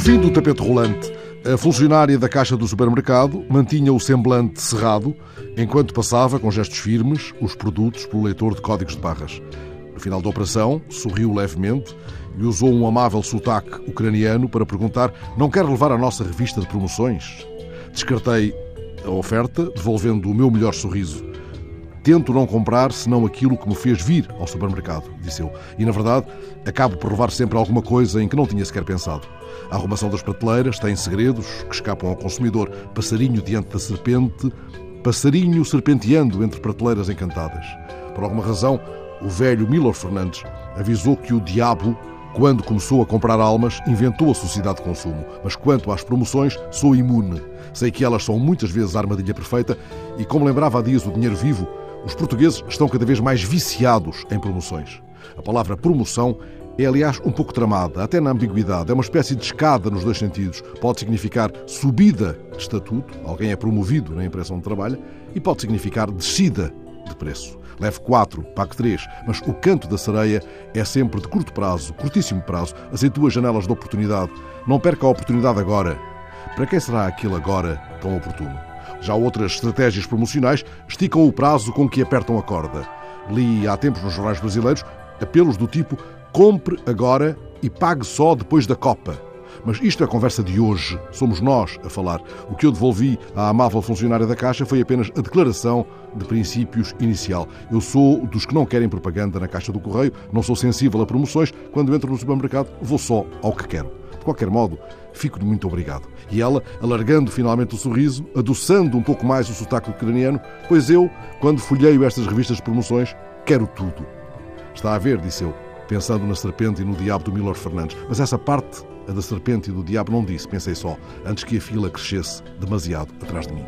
fim do tapete rolante, a funcionária da caixa do supermercado mantinha o semblante cerrado enquanto passava, com gestos firmes, os produtos pelo leitor de códigos de barras. No final da operação, sorriu levemente e usou um amável sotaque ucraniano para perguntar: Não quer levar a nossa revista de promoções? Descartei a oferta, devolvendo o meu melhor sorriso. Tento não comprar senão aquilo que me fez vir ao supermercado, disse eu. E, na verdade, acabo por levar sempre alguma coisa em que não tinha sequer pensado. A arrumação das prateleiras tem segredos que escapam ao consumidor. Passarinho diante da serpente, passarinho serpenteando entre prateleiras encantadas. Por alguma razão, o velho Milor Fernandes avisou que o diabo, quando começou a comprar almas, inventou a sociedade de consumo. Mas quanto às promoções, sou imune. Sei que elas são muitas vezes a armadilha perfeita e, como lembrava há dias o dinheiro vivo, os portugueses estão cada vez mais viciados em promoções. A palavra promoção é, aliás, um pouco tramada, até na ambiguidade. É uma espécie de escada nos dois sentidos. Pode significar subida de estatuto, alguém é promovido na empresa onde trabalha, e pode significar descida de preço. Leve 4, pague 3, mas o canto da sereia é sempre de curto prazo, curtíssimo prazo. As janelas de oportunidade. Não perca a oportunidade agora. Para quem será aquilo agora tão oportuno? Já outras estratégias promocionais esticam o prazo com que apertam a corda. Li há tempos nos jornais brasileiros apelos do tipo compre agora e pague só depois da Copa. Mas isto é a conversa de hoje. Somos nós a falar. O que eu devolvi à amável funcionária da Caixa foi apenas a declaração de princípios inicial. Eu sou dos que não querem propaganda na Caixa do Correio, não sou sensível a promoções. Quando entro no supermercado, vou só ao que quero. De qualquer modo, fico-lhe muito obrigado. E ela, alargando finalmente o sorriso, adoçando um pouco mais o sotaque ucraniano, pois eu, quando folheio estas revistas de promoções, quero tudo. Está a ver, disse eu, pensando na serpente e no diabo do Milor Fernandes. Mas essa parte, a da serpente e do diabo, não disse, pensei só, antes que a fila crescesse demasiado atrás de mim.